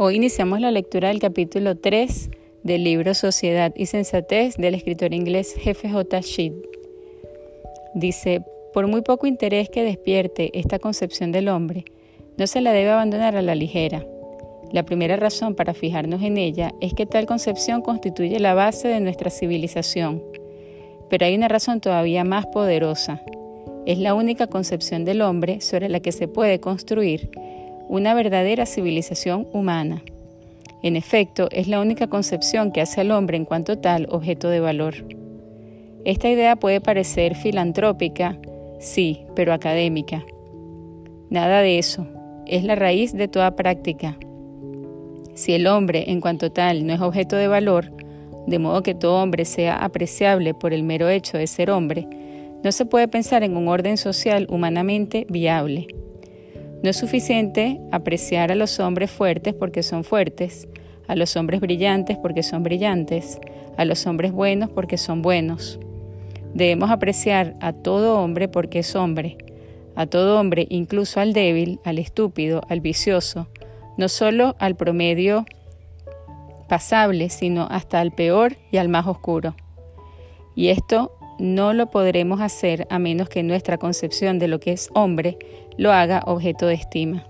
Hoy iniciamos la lectura del capítulo 3 del libro Sociedad y Sensatez del escritor inglés Jefe J. Sheet. Dice, por muy poco interés que despierte esta concepción del hombre, no se la debe abandonar a la ligera. La primera razón para fijarnos en ella es que tal concepción constituye la base de nuestra civilización. Pero hay una razón todavía más poderosa. Es la única concepción del hombre sobre la que se puede construir una verdadera civilización humana. En efecto, es la única concepción que hace al hombre en cuanto tal objeto de valor. Esta idea puede parecer filantrópica, sí, pero académica. Nada de eso, es la raíz de toda práctica. Si el hombre en cuanto tal no es objeto de valor, de modo que todo hombre sea apreciable por el mero hecho de ser hombre, no se puede pensar en un orden social humanamente viable. No es suficiente apreciar a los hombres fuertes porque son fuertes, a los hombres brillantes porque son brillantes, a los hombres buenos porque son buenos. Debemos apreciar a todo hombre porque es hombre, a todo hombre, incluso al débil, al estúpido, al vicioso, no solo al promedio pasable, sino hasta al peor y al más oscuro. Y esto no lo podremos hacer a menos que nuestra concepción de lo que es hombre lo haga objeto de estima.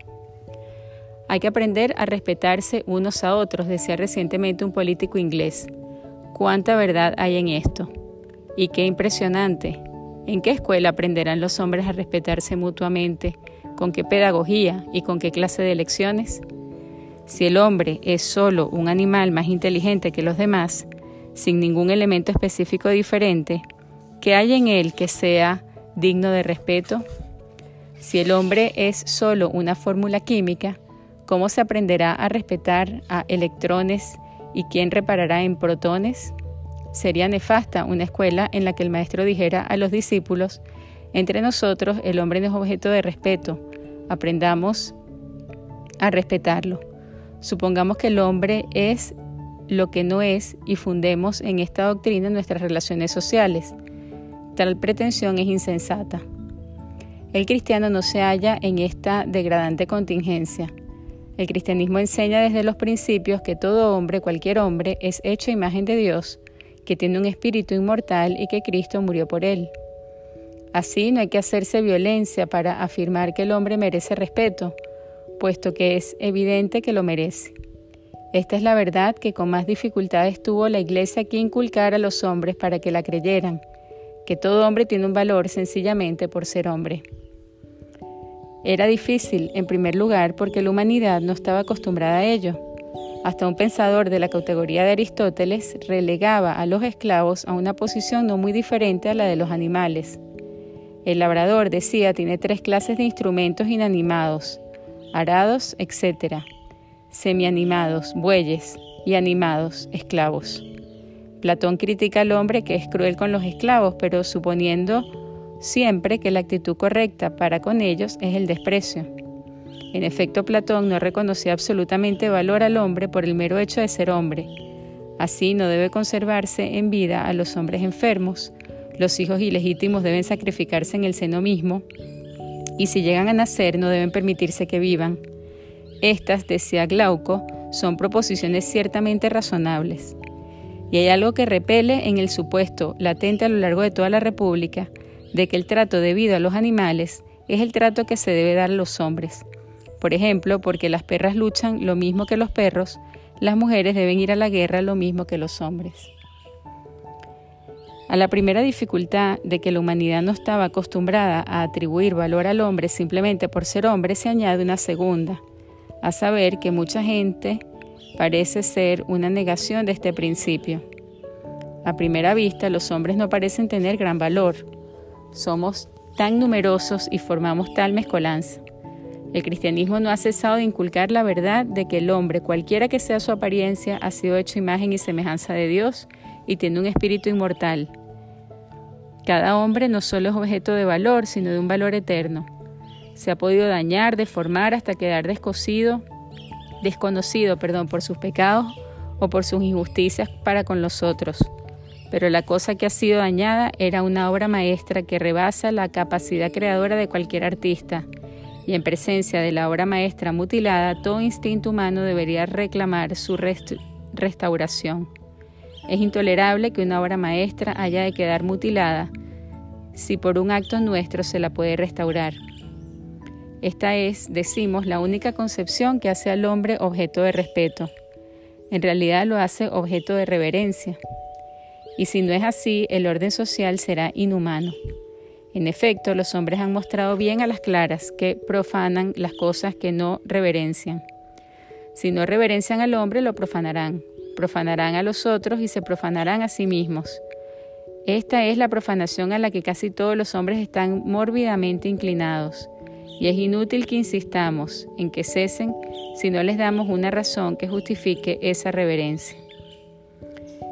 Hay que aprender a respetarse unos a otros, decía recientemente un político inglés. ¿Cuánta verdad hay en esto? Y qué impresionante. ¿En qué escuela aprenderán los hombres a respetarse mutuamente? ¿Con qué pedagogía y con qué clase de lecciones? Si el hombre es solo un animal más inteligente que los demás, sin ningún elemento específico diferente, ¿qué hay en él que sea digno de respeto? Si el hombre es solo una fórmula química, ¿cómo se aprenderá a respetar a electrones y quién reparará en protones? Sería nefasta una escuela en la que el maestro dijera a los discípulos, entre nosotros el hombre no es objeto de respeto, aprendamos a respetarlo. Supongamos que el hombre es lo que no es y fundemos en esta doctrina nuestras relaciones sociales. Tal pretensión es insensata. El cristiano no se halla en esta degradante contingencia. El cristianismo enseña desde los principios que todo hombre, cualquier hombre, es hecho imagen de Dios, que tiene un espíritu inmortal y que Cristo murió por él. Así no hay que hacerse violencia para afirmar que el hombre merece respeto, puesto que es evidente que lo merece. Esta es la verdad que con más dificultades tuvo la Iglesia que inculcar a los hombres para que la creyeran, que todo hombre tiene un valor sencillamente por ser hombre. Era difícil, en primer lugar, porque la humanidad no estaba acostumbrada a ello. Hasta un pensador de la categoría de Aristóteles relegaba a los esclavos a una posición no muy diferente a la de los animales. El labrador, decía, tiene tres clases de instrumentos inanimados, arados, etc., semianimados, bueyes, y animados, esclavos. Platón critica al hombre que es cruel con los esclavos, pero suponiendo siempre que la actitud correcta para con ellos es el desprecio. En efecto, Platón no reconocía absolutamente valor al hombre por el mero hecho de ser hombre. Así no debe conservarse en vida a los hombres enfermos, los hijos ilegítimos deben sacrificarse en el seno mismo, y si llegan a nacer no deben permitirse que vivan. Estas, decía Glauco, son proposiciones ciertamente razonables. Y hay algo que repele en el supuesto latente a lo largo de toda la República de que el trato debido a los animales es el trato que se debe dar a los hombres. Por ejemplo, porque las perras luchan lo mismo que los perros, las mujeres deben ir a la guerra lo mismo que los hombres. A la primera dificultad de que la humanidad no estaba acostumbrada a atribuir valor al hombre simplemente por ser hombre se añade una segunda, a saber que mucha gente parece ser una negación de este principio. A primera vista, los hombres no parecen tener gran valor. Somos tan numerosos y formamos tal mezcolanza. El cristianismo no ha cesado de inculcar la verdad de que el hombre, cualquiera que sea su apariencia, ha sido hecho imagen y semejanza de Dios y tiene un espíritu inmortal. Cada hombre no solo es objeto de valor, sino de un valor eterno. Se ha podido dañar, deformar hasta quedar descosido desconocido, perdón, por sus pecados o por sus injusticias para con los otros. Pero la cosa que ha sido dañada era una obra maestra que rebasa la capacidad creadora de cualquier artista y en presencia de la obra maestra mutilada, todo instinto humano debería reclamar su restauración. Es intolerable que una obra maestra haya de quedar mutilada si por un acto nuestro se la puede restaurar. Esta es, decimos, la única concepción que hace al hombre objeto de respeto. En realidad lo hace objeto de reverencia. Y si no es así, el orden social será inhumano. En efecto, los hombres han mostrado bien a las claras que profanan las cosas que no reverencian. Si no reverencian al hombre, lo profanarán. Profanarán a los otros y se profanarán a sí mismos. Esta es la profanación a la que casi todos los hombres están mórbidamente inclinados y es inútil que insistamos en que cesen si no les damos una razón que justifique esa reverencia.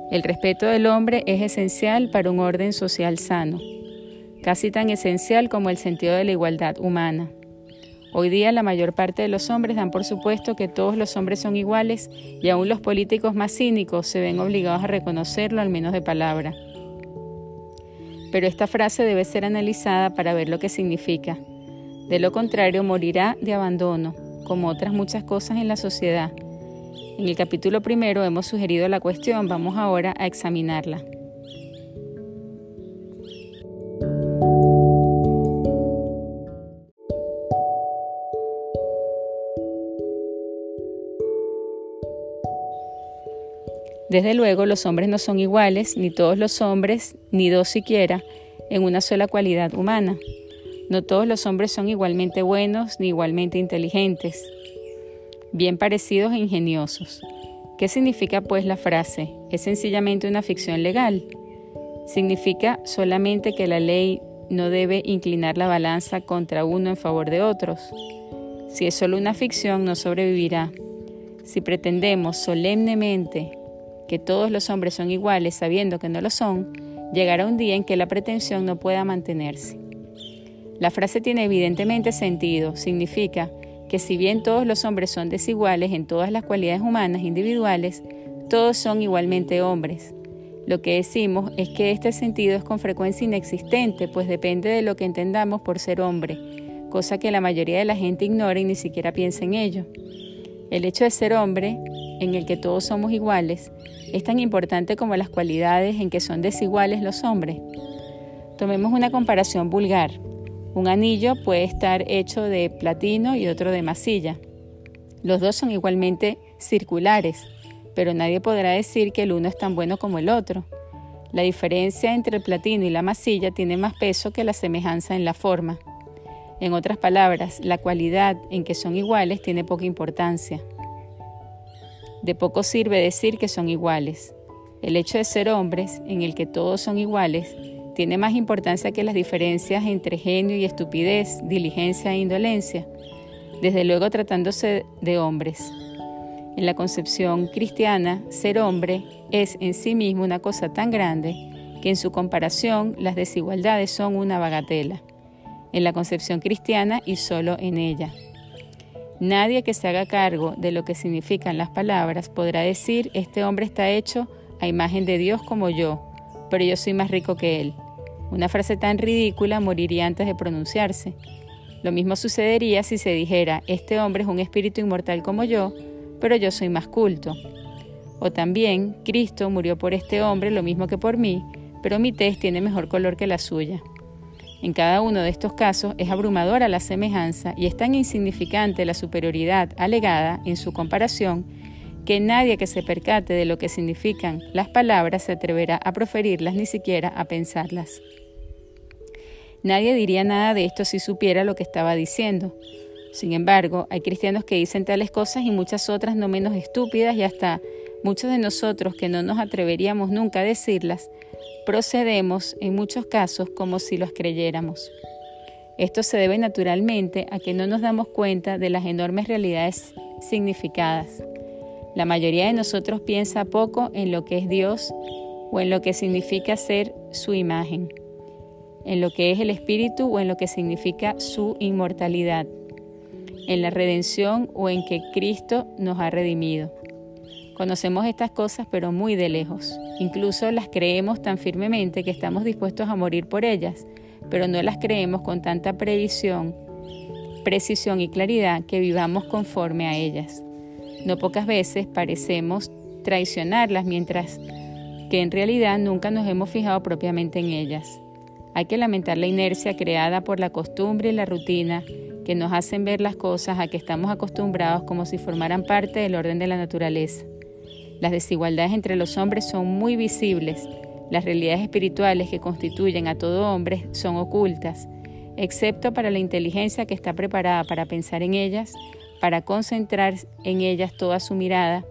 El respeto del hombre es esencial para un orden social sano, casi tan esencial como el sentido de la igualdad humana. Hoy día la mayor parte de los hombres dan por supuesto que todos los hombres son iguales y aún los políticos más cínicos se ven obligados a reconocerlo al menos de palabra. Pero esta frase debe ser analizada para ver lo que significa. De lo contrario, morirá de abandono, como otras muchas cosas en la sociedad. En el capítulo primero hemos sugerido la cuestión, vamos ahora a examinarla. Desde luego, los hombres no son iguales, ni todos los hombres, ni dos siquiera, en una sola cualidad humana. No todos los hombres son igualmente buenos ni igualmente inteligentes, bien parecidos e ingeniosos. ¿Qué significa pues la frase? ¿Es sencillamente una ficción legal? ¿Significa solamente que la ley no debe inclinar la balanza contra uno en favor de otros? Si es solo una ficción, no sobrevivirá. Si pretendemos solemnemente que todos los hombres son iguales sabiendo que no lo son, llegará un día en que la pretensión no pueda mantenerse. La frase tiene evidentemente sentido, significa que si bien todos los hombres son desiguales en todas las cualidades humanas individuales, todos son igualmente hombres. Lo que decimos es que este sentido es con frecuencia inexistente, pues depende de lo que entendamos por ser hombre, cosa que la mayoría de la gente ignora y ni siquiera piensa en ello. El hecho de ser hombre, en el que todos somos iguales, es tan importante como las cualidades en que son desiguales los hombres. Tomemos una comparación vulgar. Un anillo puede estar hecho de platino y otro de masilla. Los dos son igualmente circulares, pero nadie podrá decir que el uno es tan bueno como el otro. La diferencia entre el platino y la masilla tiene más peso que la semejanza en la forma. En otras palabras, la cualidad en que son iguales tiene poca importancia. De poco sirve decir que son iguales. El hecho de ser hombres, en el que todos son iguales, tiene más importancia que las diferencias entre genio y estupidez, diligencia e indolencia, desde luego tratándose de hombres. En la concepción cristiana, ser hombre es en sí mismo una cosa tan grande que en su comparación las desigualdades son una bagatela. En la concepción cristiana y solo en ella. Nadie que se haga cargo de lo que significan las palabras podrá decir, este hombre está hecho a imagen de Dios como yo, pero yo soy más rico que él. Una frase tan ridícula moriría antes de pronunciarse. Lo mismo sucedería si se dijera, este hombre es un espíritu inmortal como yo, pero yo soy más culto. O también, Cristo murió por este hombre lo mismo que por mí, pero mi tez tiene mejor color que la suya. En cada uno de estos casos es abrumadora la semejanza y es tan insignificante la superioridad alegada en su comparación que nadie que se percate de lo que significan las palabras se atreverá a proferirlas ni siquiera a pensarlas. Nadie diría nada de esto si supiera lo que estaba diciendo. Sin embargo, hay cristianos que dicen tales cosas y muchas otras no menos estúpidas y hasta muchos de nosotros que no nos atreveríamos nunca a decirlas, procedemos en muchos casos como si los creyéramos. Esto se debe naturalmente a que no nos damos cuenta de las enormes realidades significadas. La mayoría de nosotros piensa poco en lo que es Dios o en lo que significa ser su imagen en lo que es el espíritu o en lo que significa su inmortalidad, en la redención o en que Cristo nos ha redimido. Conocemos estas cosas pero muy de lejos. Incluso las creemos tan firmemente que estamos dispuestos a morir por ellas, pero no las creemos con tanta previsión precisión y claridad que vivamos conforme a ellas. No pocas veces parecemos traicionarlas mientras que en realidad nunca nos hemos fijado propiamente en ellas. Hay que lamentar la inercia creada por la costumbre y la rutina que nos hacen ver las cosas a que estamos acostumbrados como si formaran parte del orden de la naturaleza. Las desigualdades entre los hombres son muy visibles, las realidades espirituales que constituyen a todo hombre son ocultas, excepto para la inteligencia que está preparada para pensar en ellas, para concentrar en ellas toda su mirada,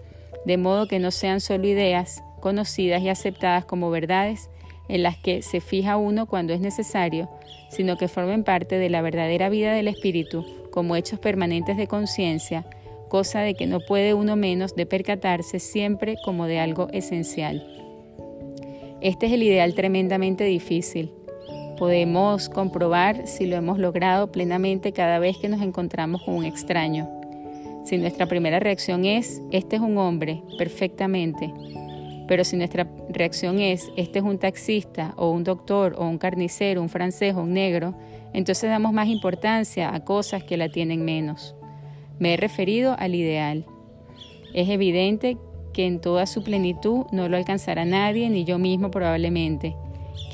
de modo que no sean solo ideas conocidas y aceptadas como verdades en las que se fija uno cuando es necesario, sino que formen parte de la verdadera vida del espíritu como hechos permanentes de conciencia, cosa de que no puede uno menos de percatarse siempre como de algo esencial. Este es el ideal tremendamente difícil. Podemos comprobar si lo hemos logrado plenamente cada vez que nos encontramos con un extraño. Si nuestra primera reacción es, este es un hombre, perfectamente, pero si nuestra reacción es, este es un taxista o un doctor o un carnicero, un francés o un negro, entonces damos más importancia a cosas que la tienen menos. Me he referido al ideal. Es evidente que en toda su plenitud no lo alcanzará nadie, ni yo mismo probablemente.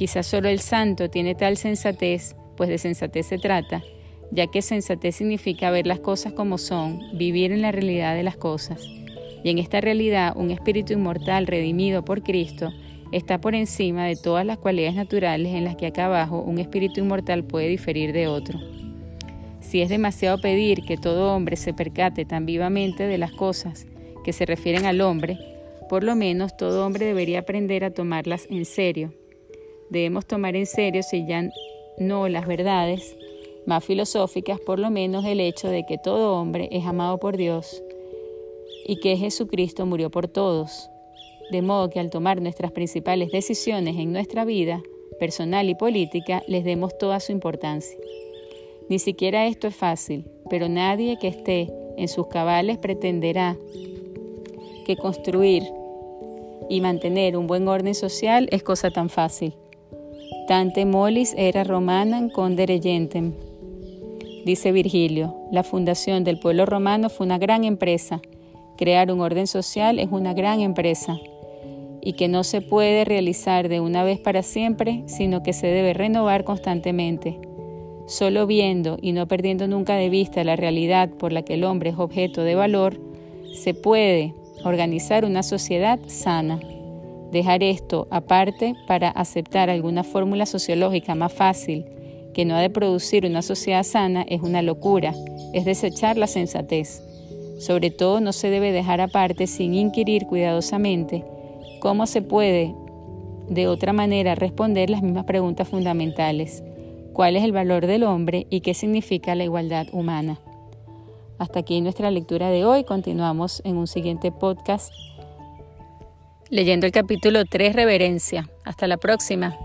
Quizás solo el santo tiene tal sensatez, pues de sensatez se trata, ya que sensatez significa ver las cosas como son, vivir en la realidad de las cosas. Y en esta realidad, un espíritu inmortal redimido por Cristo está por encima de todas las cualidades naturales en las que acá abajo un espíritu inmortal puede diferir de otro. Si es demasiado pedir que todo hombre se percate tan vivamente de las cosas que se refieren al hombre, por lo menos todo hombre debería aprender a tomarlas en serio. Debemos tomar en serio, si ya no las verdades más filosóficas, por lo menos el hecho de que todo hombre es amado por Dios y que Jesucristo murió por todos, de modo que al tomar nuestras principales decisiones en nuestra vida, personal y política, les demos toda su importancia. Ni siquiera esto es fácil, pero nadie que esté en sus cabales pretenderá que construir y mantener un buen orden social es cosa tan fácil. Tante molis era romanam condere gentem. Dice Virgilio, la fundación del pueblo romano fue una gran empresa Crear un orden social es una gran empresa y que no se puede realizar de una vez para siempre, sino que se debe renovar constantemente. Solo viendo y no perdiendo nunca de vista la realidad por la que el hombre es objeto de valor, se puede organizar una sociedad sana. Dejar esto aparte para aceptar alguna fórmula sociológica más fácil que no ha de producir una sociedad sana es una locura, es desechar la sensatez. Sobre todo no se debe dejar aparte sin inquirir cuidadosamente cómo se puede de otra manera responder las mismas preguntas fundamentales. ¿Cuál es el valor del hombre y qué significa la igualdad humana? Hasta aquí nuestra lectura de hoy. Continuamos en un siguiente podcast leyendo el capítulo 3, Reverencia. Hasta la próxima.